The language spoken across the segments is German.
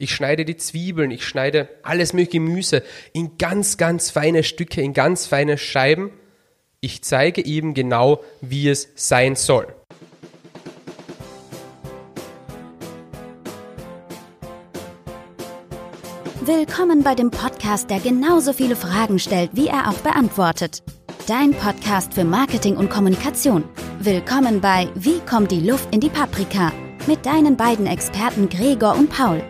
Ich schneide die Zwiebeln, ich schneide alles mögliche Gemüse in ganz, ganz feine Stücke, in ganz feine Scheiben. Ich zeige ihm genau, wie es sein soll. Willkommen bei dem Podcast, der genauso viele Fragen stellt, wie er auch beantwortet. Dein Podcast für Marketing und Kommunikation. Willkommen bei Wie kommt die Luft in die Paprika? Mit deinen beiden Experten Gregor und Paul.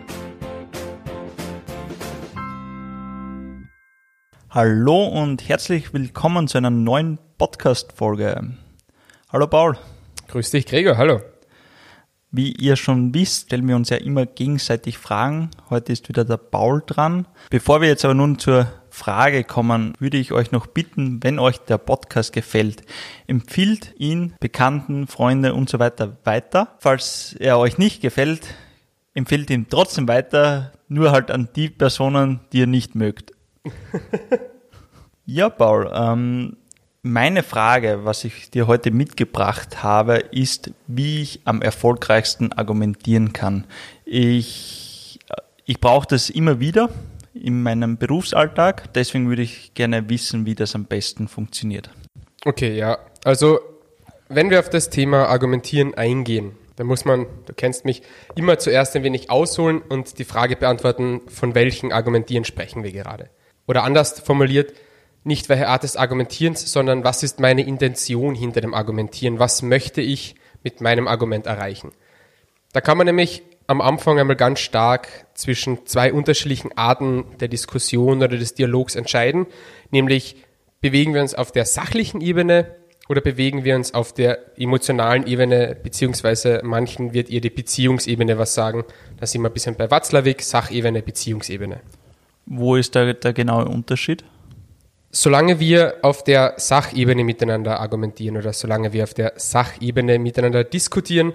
Hallo und herzlich willkommen zu einer neuen Podcast-Folge. Hallo Paul. Grüß dich, Gregor, hallo. Wie ihr schon wisst, stellen wir uns ja immer gegenseitig Fragen. Heute ist wieder der Paul dran. Bevor wir jetzt aber nun zur Frage kommen, würde ich euch noch bitten, wenn euch der Podcast gefällt, empfiehlt ihn Bekannten, Freunde und so weiter weiter. Falls er euch nicht gefällt, empfiehlt ihn trotzdem weiter, nur halt an die Personen, die ihr nicht mögt. ja, Paul, ähm, meine Frage, was ich dir heute mitgebracht habe, ist, wie ich am erfolgreichsten argumentieren kann. Ich, ich brauche das immer wieder in meinem Berufsalltag, deswegen würde ich gerne wissen, wie das am besten funktioniert. Okay, ja. Also, wenn wir auf das Thema Argumentieren eingehen, dann muss man, du kennst mich, immer zuerst ein wenig ausholen und die Frage beantworten, von welchen Argumentieren sprechen wir gerade. Oder anders formuliert, nicht welche Art des Argumentierens, sondern was ist meine Intention hinter dem Argumentieren? Was möchte ich mit meinem Argument erreichen? Da kann man nämlich am Anfang einmal ganz stark zwischen zwei unterschiedlichen Arten der Diskussion oder des Dialogs entscheiden, nämlich bewegen wir uns auf der sachlichen Ebene oder bewegen wir uns auf der emotionalen Ebene, beziehungsweise manchen wird ihr die Beziehungsebene was sagen. Da sind wir ein bisschen bei Watzlawick, Sachebene, Beziehungsebene. Wo ist da der genaue Unterschied? Solange wir auf der Sachebene miteinander argumentieren oder solange wir auf der Sachebene miteinander diskutieren,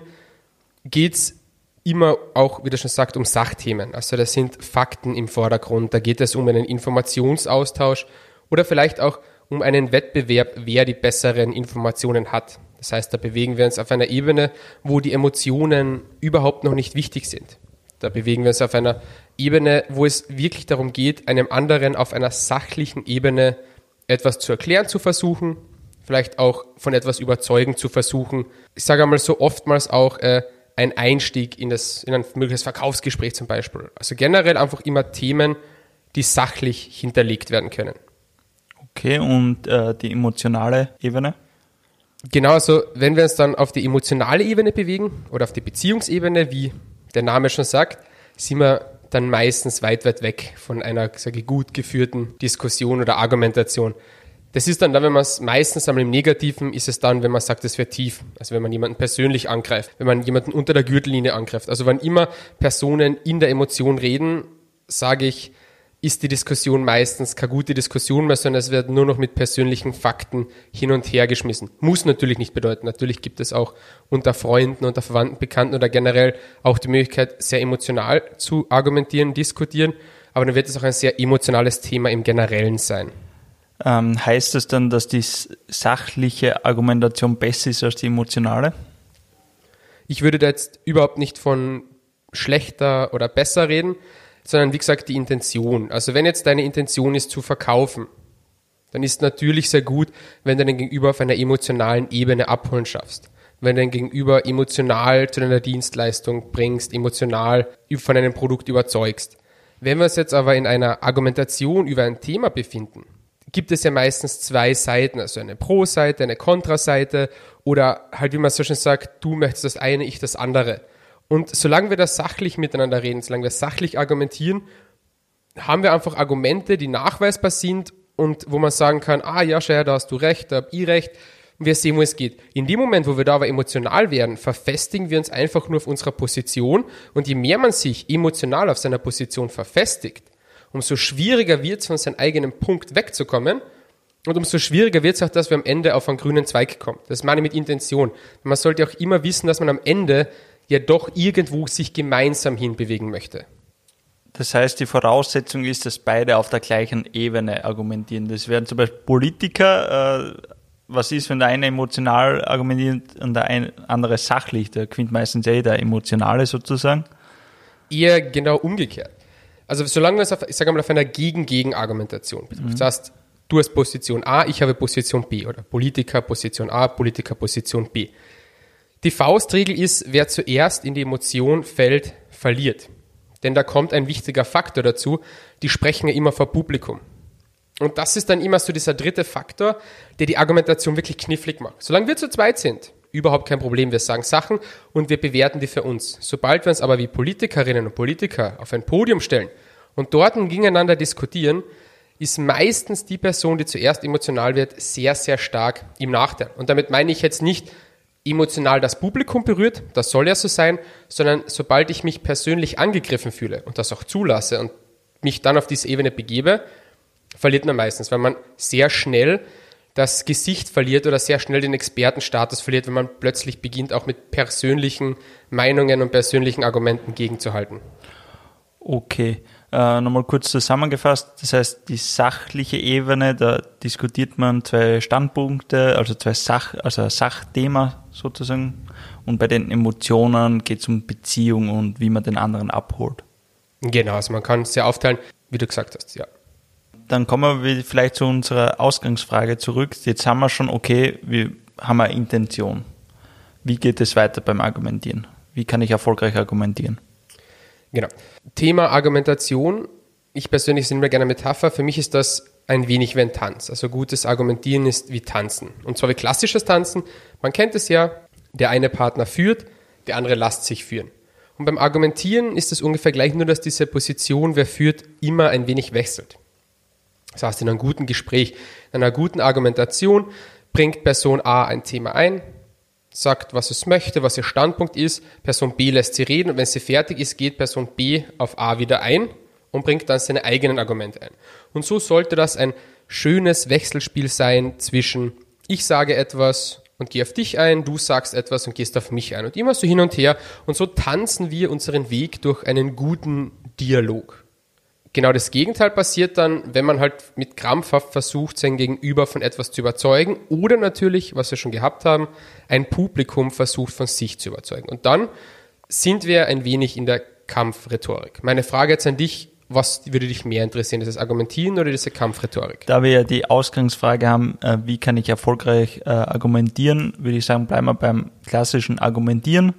geht es immer auch, wie du schon sagt, um Sachthemen. Also das sind Fakten im Vordergrund. Da geht es um einen Informationsaustausch oder vielleicht auch um einen Wettbewerb, wer die besseren Informationen hat. Das heißt, da bewegen wir uns auf einer Ebene, wo die Emotionen überhaupt noch nicht wichtig sind. Da bewegen wir uns auf einer Ebene, wo es wirklich darum geht, einem anderen auf einer sachlichen Ebene etwas zu erklären zu versuchen, vielleicht auch von etwas überzeugen zu versuchen. Ich sage einmal so oftmals auch äh, ein Einstieg in, das, in ein mögliches Verkaufsgespräch zum Beispiel. Also generell einfach immer Themen, die sachlich hinterlegt werden können. Okay, und äh, die emotionale Ebene? Genau, also wenn wir uns dann auf die emotionale Ebene bewegen oder auf die Beziehungsebene, wie der Name schon sagt, sind wir dann meistens weit, weit weg von einer sage ich, gut geführten Diskussion oder Argumentation. Das ist dann dann, wenn man es meistens einmal im Negativen ist es dann, wenn man sagt, es wird tief. Also wenn man jemanden persönlich angreift, wenn man jemanden unter der Gürtellinie angreift. Also wenn immer Personen in der Emotion reden, sage ich, ist die Diskussion meistens keine gute Diskussion mehr, sondern es wird nur noch mit persönlichen Fakten hin und her geschmissen. Muss natürlich nicht bedeuten. Natürlich gibt es auch unter Freunden, unter Verwandten, Bekannten oder generell auch die Möglichkeit, sehr emotional zu argumentieren, diskutieren. Aber dann wird es auch ein sehr emotionales Thema im Generellen sein. Ähm, heißt das dann, dass die sachliche Argumentation besser ist als die emotionale? Ich würde da jetzt überhaupt nicht von schlechter oder besser reden, sondern wie gesagt die Intention. Also wenn jetzt deine Intention ist zu verkaufen, dann ist natürlich sehr gut, wenn du den Gegenüber auf einer emotionalen Ebene abholen schaffst. Wenn du den Gegenüber emotional zu deiner Dienstleistung bringst, emotional von einem Produkt überzeugst. Wenn wir uns jetzt aber in einer Argumentation über ein Thema befinden, gibt es ja meistens zwei Seiten, also eine Pro-Seite, eine Kontra-Seite oder halt, wie man so schön sagt, du möchtest das eine, ich das andere. Und solange wir da sachlich miteinander reden, solange wir sachlich argumentieren, haben wir einfach Argumente, die nachweisbar sind und wo man sagen kann, ah ja, Scheier, da hast du recht, da hab ich recht. Und wir sehen, wo es geht. In dem Moment, wo wir da aber emotional werden, verfestigen wir uns einfach nur auf unserer Position. Und je mehr man sich emotional auf seiner Position verfestigt, umso schwieriger wird es, von seinem eigenen Punkt wegzukommen. Und umso schwieriger wird es auch, dass wir am Ende auf einen grünen Zweig kommen. Das meine ich mit Intention. Man sollte auch immer wissen, dass man am Ende ja doch irgendwo sich gemeinsam hinbewegen möchte. Das heißt, die Voraussetzung ist, dass beide auf der gleichen Ebene argumentieren. Das wären zum Beispiel Politiker. Äh, was ist, wenn der eine emotional argumentiert und der andere sachlich? Der gewinnt meistens eh der Emotionale sozusagen. Eher genau umgekehrt. Also solange es auf, ich sage mal, auf einer Gegen-Gegen-Argumentation betrifft. Das heißt, du hast Position A, ich habe Position B oder Politiker Position A, Politiker Position B. Die Faustregel ist, wer zuerst in die Emotion fällt, verliert. Denn da kommt ein wichtiger Faktor dazu, die sprechen ja immer vor Publikum. Und das ist dann immer so dieser dritte Faktor, der die Argumentation wirklich knifflig macht. Solange wir zu zweit sind, überhaupt kein Problem. Wir sagen Sachen und wir bewerten die für uns. Sobald wir uns aber wie Politikerinnen und Politiker auf ein Podium stellen und dort gegeneinander diskutieren, ist meistens die Person, die zuerst emotional wird, sehr, sehr stark im Nachteil. Und damit meine ich jetzt nicht emotional das Publikum berührt, das soll ja so sein, sondern sobald ich mich persönlich angegriffen fühle und das auch zulasse und mich dann auf diese Ebene begebe, verliert man meistens, weil man sehr schnell das Gesicht verliert oder sehr schnell den Expertenstatus verliert, wenn man plötzlich beginnt, auch mit persönlichen Meinungen und persönlichen Argumenten gegenzuhalten. Okay, äh, nochmal kurz zusammengefasst. Das heißt, die sachliche Ebene, da diskutiert man zwei Standpunkte, also zwei Sach, also ein Sachthema sozusagen. Und bei den Emotionen geht es um Beziehung und wie man den anderen abholt. Genau, also man kann es sehr aufteilen, wie du gesagt hast, ja dann kommen wir vielleicht zu unserer Ausgangsfrage zurück. Jetzt haben wir schon, okay, wir haben eine Intention. Wie geht es weiter beim Argumentieren? Wie kann ich erfolgreich argumentieren? Genau. Thema Argumentation. Ich persönlich sind mir gerne Metapher. Für mich ist das ein wenig wie ein Tanz. Also gutes Argumentieren ist wie Tanzen. Und zwar wie klassisches Tanzen. Man kennt es ja, der eine Partner führt, der andere lässt sich führen. Und beim Argumentieren ist es ungefähr gleich, nur dass diese Position, wer führt, immer ein wenig wechselt. Das heißt, in einem guten Gespräch, in einer guten Argumentation bringt Person A ein Thema ein, sagt, was es möchte, was ihr Standpunkt ist. Person B lässt sie reden und wenn sie fertig ist, geht Person B auf A wieder ein und bringt dann seine eigenen Argumente ein. Und so sollte das ein schönes Wechselspiel sein zwischen ich sage etwas und gehe auf dich ein, du sagst etwas und gehst auf mich ein und immer so hin und her und so tanzen wir unseren Weg durch einen guten Dialog. Genau das Gegenteil passiert dann, wenn man halt mit krampfhaft versucht, sein Gegenüber von etwas zu überzeugen oder natürlich, was wir schon gehabt haben, ein Publikum versucht von sich zu überzeugen. Und dann sind wir ein wenig in der Kampfrhetorik. Meine Frage jetzt an dich, was würde dich mehr interessieren, dieses Argumentieren oder diese Kampfrhetorik? Da wir ja die Ausgangsfrage haben, äh, wie kann ich erfolgreich äh, argumentieren, würde ich sagen, bleiben wir beim klassischen Argumentieren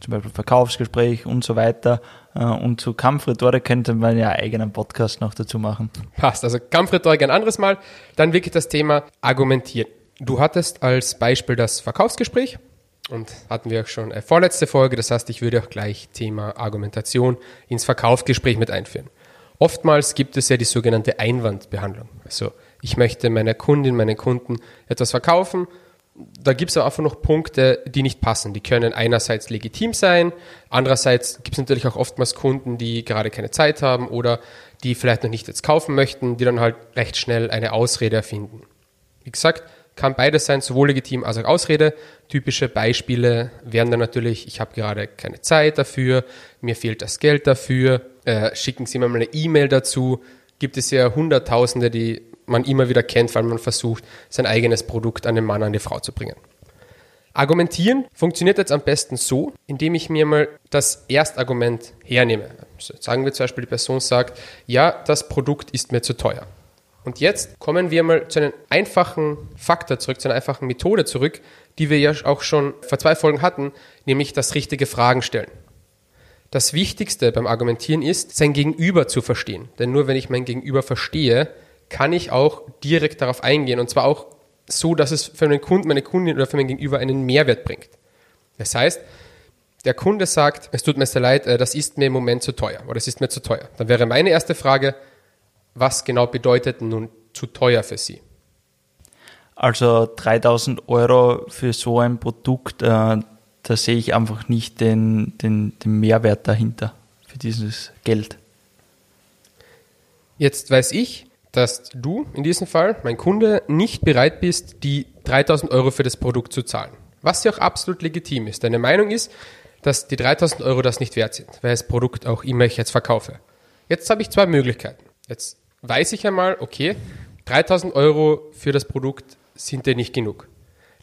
zum Beispiel Verkaufsgespräch und so weiter. Äh, und zu Kampfrhetorik könnte man ja einen eigenen Podcast noch dazu machen. Passt, also Kampfrhetorik ein anderes Mal. Dann wirklich das Thema Argumentieren. Du hattest als Beispiel das Verkaufsgespräch und hatten wir auch schon eine vorletzte Folge. Das heißt, ich würde auch gleich Thema Argumentation ins Verkaufsgespräch mit einführen. Oftmals gibt es ja die sogenannte Einwandbehandlung. Also ich möchte meiner Kundin, meinen Kunden etwas verkaufen da gibt es einfach noch Punkte, die nicht passen. Die können einerseits legitim sein, andererseits gibt es natürlich auch oftmals Kunden, die gerade keine Zeit haben oder die vielleicht noch nicht jetzt kaufen möchten, die dann halt recht schnell eine Ausrede erfinden. Wie gesagt, kann beides sein, sowohl legitim als auch Ausrede. Typische Beispiele wären dann natürlich, ich habe gerade keine Zeit dafür, mir fehlt das Geld dafür, äh, schicken Sie mir mal eine E-Mail dazu. Gibt es ja Hunderttausende, die man immer wieder kennt, weil man versucht, sein eigenes Produkt an den Mann, an die Frau zu bringen. Argumentieren funktioniert jetzt am besten so, indem ich mir mal das Erstargument hernehme. Also sagen wir zum Beispiel, die Person sagt, ja, das Produkt ist mir zu teuer. Und jetzt kommen wir mal zu einem einfachen Faktor zurück, zu einer einfachen Methode zurück, die wir ja auch schon vor zwei Folgen hatten, nämlich das richtige Fragen stellen. Das Wichtigste beim Argumentieren ist, sein Gegenüber zu verstehen. Denn nur wenn ich mein Gegenüber verstehe, kann ich auch direkt darauf eingehen und zwar auch so, dass es für meinen Kunden, meine Kundin oder für mein Gegenüber einen Mehrwert bringt. Das heißt, der Kunde sagt, es tut mir sehr leid, äh, das ist mir im Moment zu teuer oder es ist mir zu teuer. Dann wäre meine erste Frage, was genau bedeutet nun zu teuer für Sie? Also 3000 Euro für so ein Produkt, äh, da sehe ich einfach nicht den, den, den Mehrwert dahinter für dieses Geld. Jetzt weiß ich, dass du in diesem Fall, mein Kunde, nicht bereit bist, die 3000 Euro für das Produkt zu zahlen. Was ja auch absolut legitim ist. Deine Meinung ist, dass die 3000 Euro das nicht wert sind, weil das Produkt auch immer ich jetzt verkaufe. Jetzt habe ich zwei Möglichkeiten. Jetzt weiß ich einmal, okay, 3000 Euro für das Produkt sind dir nicht genug.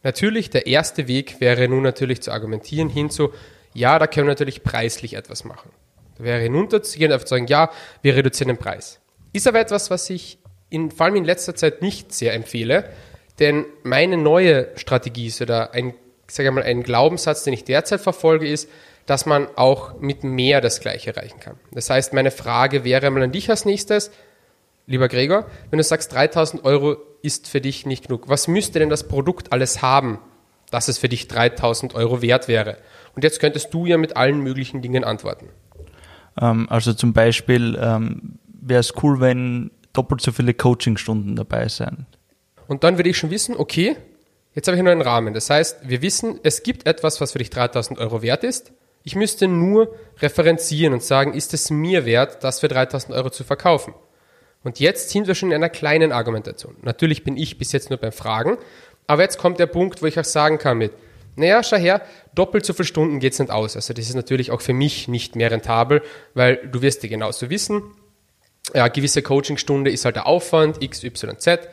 Natürlich, der erste Weg wäre nun natürlich zu argumentieren hinzu, ja, da können wir natürlich preislich etwas machen. Da wäre hinunterzugehen einfach zu sagen, ja, wir reduzieren den Preis. Ist aber etwas, was ich in, vor allem in letzter Zeit nicht sehr empfehle, denn meine neue Strategie ist oder ein, sage mal, ein Glaubenssatz, den ich derzeit verfolge, ist, dass man auch mit mehr das Gleiche erreichen kann. Das heißt, meine Frage wäre mal an dich als nächstes, lieber Gregor, wenn du sagst, 3000 Euro ist für dich nicht genug, was müsste denn das Produkt alles haben, dass es für dich 3000 Euro wert wäre? Und jetzt könntest du ja mit allen möglichen Dingen antworten. Ähm, also zum Beispiel ähm, wäre es cool, wenn doppelt so viele Coachingstunden dabei sind. Und dann würde ich schon wissen, okay, jetzt habe ich nur einen Rahmen. Das heißt, wir wissen, es gibt etwas, was für dich 3000 Euro wert ist. Ich müsste nur referenzieren und sagen, ist es mir wert, das für 3000 Euro zu verkaufen? Und jetzt sind wir schon in einer kleinen Argumentation. Natürlich bin ich bis jetzt nur beim Fragen, aber jetzt kommt der Punkt, wo ich auch sagen kann mit, naja, schau her, doppelt so viele Stunden geht es nicht aus. Also das ist natürlich auch für mich nicht mehr rentabel, weil du wirst dir genauso wissen, ja, gewisse Coachingstunde ist halt der Aufwand, x, y, z.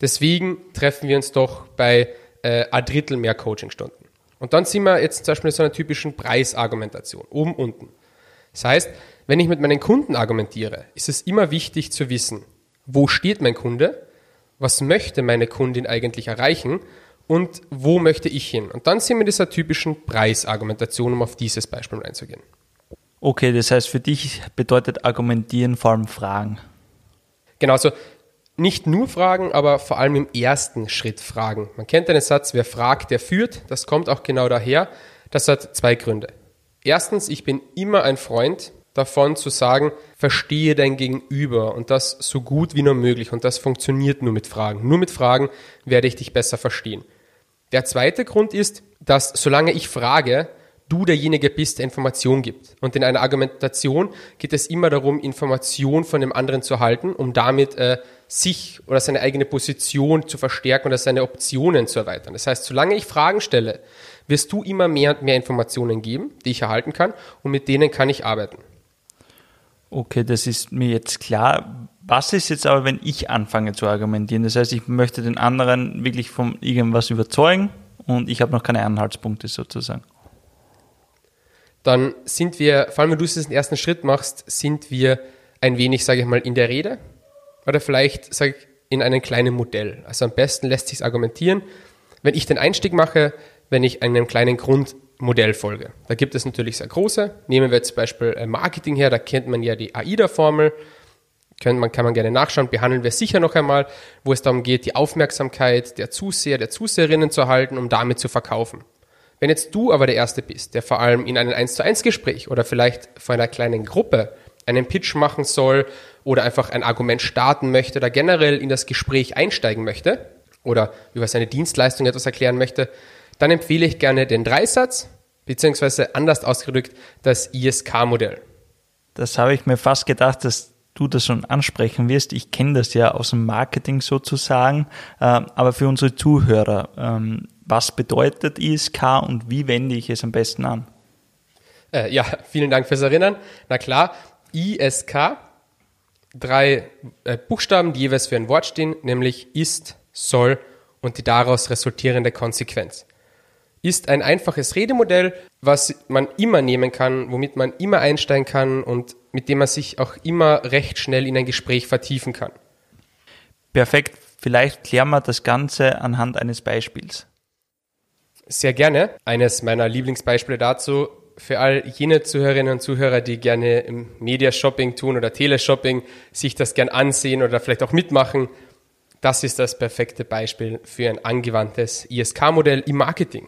Deswegen treffen wir uns doch bei äh, ein Drittel mehr Coachingstunden. Und dann sind wir jetzt zum Beispiel in so einer typischen Preisargumentation, oben, unten. Das heißt, wenn ich mit meinen Kunden argumentiere, ist es immer wichtig zu wissen, wo steht mein Kunde, was möchte meine Kundin eigentlich erreichen und wo möchte ich hin. Und dann sind wir in dieser typischen Preisargumentation, um auf dieses Beispiel einzugehen. Okay, das heißt, für dich bedeutet argumentieren vor allem Fragen. Genau, also nicht nur Fragen, aber vor allem im ersten Schritt Fragen. Man kennt den Satz, wer fragt, der führt. Das kommt auch genau daher. Das hat zwei Gründe. Erstens, ich bin immer ein Freund davon zu sagen, verstehe dein Gegenüber und das so gut wie nur möglich. Und das funktioniert nur mit Fragen. Nur mit Fragen werde ich dich besser verstehen. Der zweite Grund ist, dass solange ich frage, du derjenige bist, der Information gibt. Und in einer Argumentation geht es immer darum, Information von dem anderen zu halten, um damit äh, sich oder seine eigene Position zu verstärken oder seine Optionen zu erweitern. Das heißt, solange ich Fragen stelle, wirst du immer mehr und mehr Informationen geben, die ich erhalten kann und mit denen kann ich arbeiten. Okay, das ist mir jetzt klar. Was ist jetzt aber, wenn ich anfange zu argumentieren? Das heißt, ich möchte den anderen wirklich von irgendwas überzeugen und ich habe noch keine Anhaltspunkte sozusagen. Dann sind wir, vor allem wenn du diesen ersten Schritt machst, sind wir ein wenig, sage ich mal, in der Rede oder vielleicht, sage ich, in einem kleinen Modell. Also am besten lässt sich argumentieren, wenn ich den Einstieg mache, wenn ich einem kleinen Grundmodell folge. Da gibt es natürlich sehr große. Nehmen wir jetzt zum Beispiel äh, Marketing her, da kennt man ja die AIDA-Formel man, kann man gerne nachschauen, behandeln wir sicher noch einmal, wo es darum geht, die Aufmerksamkeit der Zuseher, der Zuseherinnen zu erhalten, um damit zu verkaufen. Wenn jetzt du aber der Erste bist, der vor allem in einem 1 zu 1 Gespräch oder vielleicht vor einer kleinen Gruppe einen Pitch machen soll oder einfach ein Argument starten möchte oder generell in das Gespräch einsteigen möchte oder über seine Dienstleistung etwas erklären möchte, dann empfehle ich gerne den Dreisatz, beziehungsweise anders ausgedrückt das ISK-Modell. Das habe ich mir fast gedacht, dass du das schon ansprechen wirst. Ich kenne das ja aus dem Marketing sozusagen, ähm, aber für unsere Zuhörer, ähm, was bedeutet ISK und wie wende ich es am besten an? Äh, ja, vielen Dank fürs Erinnern. Na klar, ISK, drei äh, Buchstaben, die jeweils für ein Wort stehen, nämlich ist, soll und die daraus resultierende Konsequenz. Ist ein einfaches Redemodell, was man immer nehmen kann, womit man immer einsteigen kann und mit dem man sich auch immer recht schnell in ein Gespräch vertiefen kann. Perfekt. Vielleicht klären wir das Ganze anhand eines Beispiels. Sehr gerne. Eines meiner Lieblingsbeispiele dazu für all jene Zuhörerinnen und Zuhörer, die gerne im Media-Shopping tun oder Teleshopping, sich das gern ansehen oder vielleicht auch mitmachen. Das ist das perfekte Beispiel für ein angewandtes ISK-Modell im Marketing.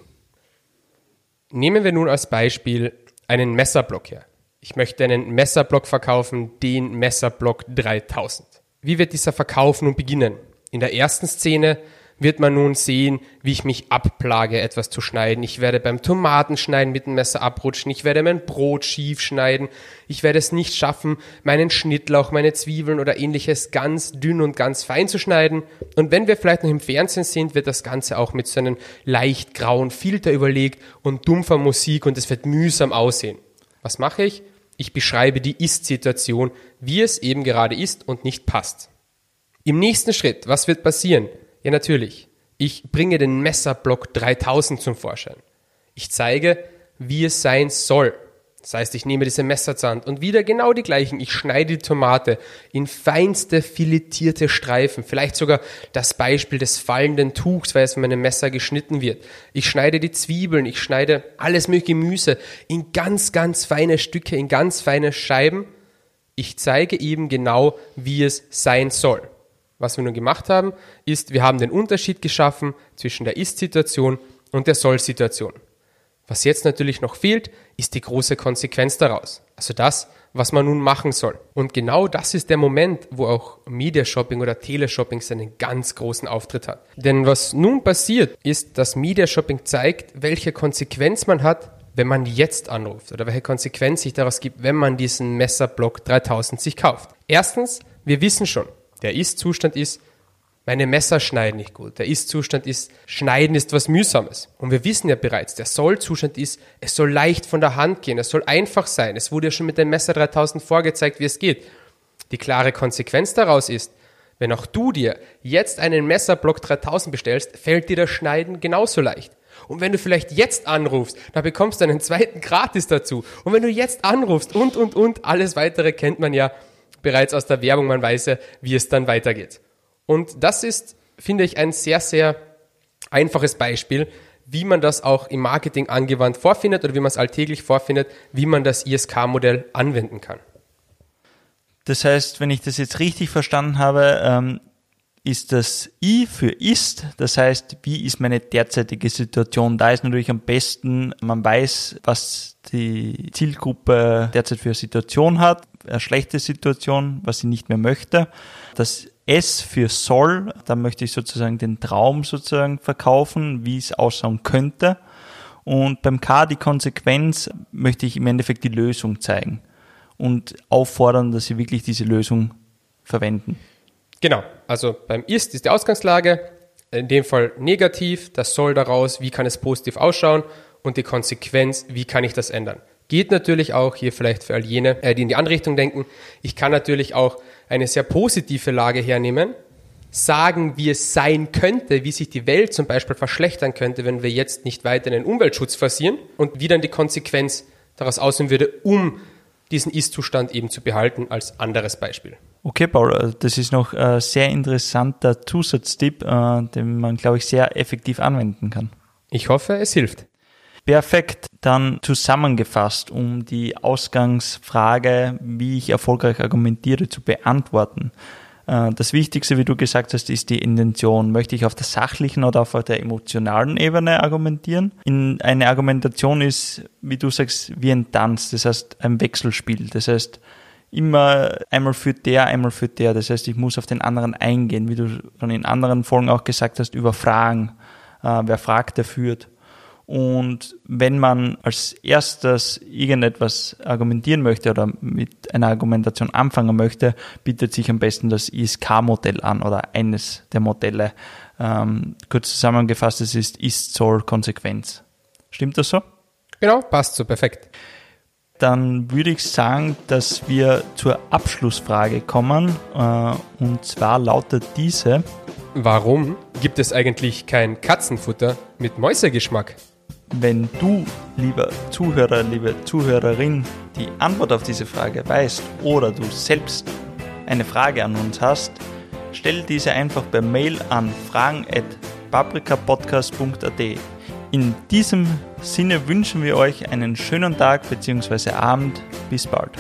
Nehmen wir nun als Beispiel einen Messerblock her. Ich möchte einen Messerblock verkaufen, den Messerblock 3000. Wie wird dieser Verkauf nun beginnen? In der ersten Szene wird man nun sehen, wie ich mich abplage, etwas zu schneiden. Ich werde beim Tomatenschneiden mit dem Messer abrutschen. Ich werde mein Brot schief schneiden. Ich werde es nicht schaffen, meinen Schnittlauch, meine Zwiebeln oder ähnliches ganz dünn und ganz fein zu schneiden. Und wenn wir vielleicht noch im Fernsehen sind, wird das Ganze auch mit so einem leicht grauen Filter überlegt und dumpfer Musik und es wird mühsam aussehen. Was mache ich? Ich beschreibe die Ist-Situation, wie es eben gerade ist und nicht passt. Im nächsten Schritt, was wird passieren? Ja, natürlich. Ich bringe den Messerblock 3000 zum Vorschein. Ich zeige, wie es sein soll. Das heißt, ich nehme diese Messer zur Hand und wieder genau die gleichen. Ich schneide die Tomate in feinste filetierte Streifen. Vielleicht sogar das Beispiel des fallenden Tuchs, weil es mit meinem Messer geschnitten wird. Ich schneide die Zwiebeln, ich schneide alles mögliche Gemüse in ganz, ganz feine Stücke, in ganz feine Scheiben. Ich zeige eben genau, wie es sein soll. Was wir nun gemacht haben, ist, wir haben den Unterschied geschaffen zwischen der Ist-Situation und der Soll-Situation. Was jetzt natürlich noch fehlt, ist die große Konsequenz daraus. Also das, was man nun machen soll. Und genau das ist der Moment, wo auch Media Shopping oder Teleshopping seinen ganz großen Auftritt hat. Denn was nun passiert, ist, dass Media Shopping zeigt, welche Konsequenz man hat, wenn man jetzt anruft oder welche Konsequenz sich daraus gibt, wenn man diesen Messerblock 3000 sich kauft. Erstens, wir wissen schon, der Ist-Zustand ist, meine Messer schneiden nicht gut. Der Ist-Zustand ist, Schneiden ist was Mühsames. Und wir wissen ja bereits, der Soll-Zustand ist, es soll leicht von der Hand gehen. Es soll einfach sein. Es wurde ja schon mit dem Messer 3000 vorgezeigt, wie es geht. Die klare Konsequenz daraus ist, wenn auch du dir jetzt einen Messerblock 3000 bestellst, fällt dir das Schneiden genauso leicht. Und wenn du vielleicht jetzt anrufst, dann bekommst du einen zweiten gratis dazu. Und wenn du jetzt anrufst und, und, und, alles weitere kennt man ja bereits aus der Werbung, man weiß ja, wie es dann weitergeht. Und das ist, finde ich, ein sehr, sehr einfaches Beispiel, wie man das auch im Marketing angewandt vorfindet oder wie man es alltäglich vorfindet, wie man das ISK-Modell anwenden kann. Das heißt, wenn ich das jetzt richtig verstanden habe, ähm, ist das I für ist. Das heißt, wie ist meine derzeitige Situation? Da ist natürlich am besten, man weiß, was die Zielgruppe derzeit für eine Situation hat, eine schlechte Situation, was sie nicht mehr möchte. Das S für soll, da möchte ich sozusagen den Traum sozusagen verkaufen, wie es ausschauen könnte. Und beim K die Konsequenz möchte ich im Endeffekt die Lösung zeigen und auffordern, dass sie wirklich diese Lösung verwenden. Genau, also beim Ist ist die Ausgangslage, in dem Fall negativ, das soll daraus, wie kann es positiv ausschauen und die Konsequenz, wie kann ich das ändern. Geht natürlich auch hier vielleicht für all jene, äh, die in die andere Richtung denken. Ich kann natürlich auch eine sehr positive Lage hernehmen, sagen, wie es sein könnte, wie sich die Welt zum Beispiel verschlechtern könnte, wenn wir jetzt nicht weiter in den Umweltschutz forcieren und wie dann die Konsequenz daraus aussehen würde, um diesen Ist-Zustand eben zu behalten, als anderes Beispiel. Okay, Paul, äh, das ist noch ein sehr interessanter Zusatztipp, äh, den man, glaube ich, sehr effektiv anwenden kann. Ich hoffe, es hilft. Perfekt. Dann zusammengefasst, um die Ausgangsfrage, wie ich erfolgreich argumentiere, zu beantworten. Äh, das Wichtigste, wie du gesagt hast, ist die Intention. Möchte ich auf der sachlichen oder auf der emotionalen Ebene argumentieren? In eine Argumentation ist, wie du sagst, wie ein Tanz, das heißt ein Wechselspiel. Das heißt, immer einmal für der, einmal für der. Das heißt, ich muss auf den anderen eingehen, wie du schon in anderen Folgen auch gesagt hast, über Fragen. Äh, wer fragt, der führt. Und wenn man als erstes irgendetwas argumentieren möchte oder mit einer Argumentation anfangen möchte, bietet sich am besten das ISK-Modell an oder eines der Modelle. Ähm, kurz zusammengefasst, es ist Ist, Soll, Konsequenz. Stimmt das so? Genau, passt so, perfekt. Dann würde ich sagen, dass wir zur Abschlussfrage kommen. Äh, und zwar lautet diese. Warum gibt es eigentlich kein Katzenfutter mit Mäusegeschmack? Wenn du, lieber Zuhörer, liebe Zuhörerin, die Antwort auf diese Frage weißt oder du selbst eine Frage an uns hast, stell diese einfach per Mail an fragen.paprikapodcast.at. In diesem Sinne wünschen wir euch einen schönen Tag bzw. Abend. Bis bald.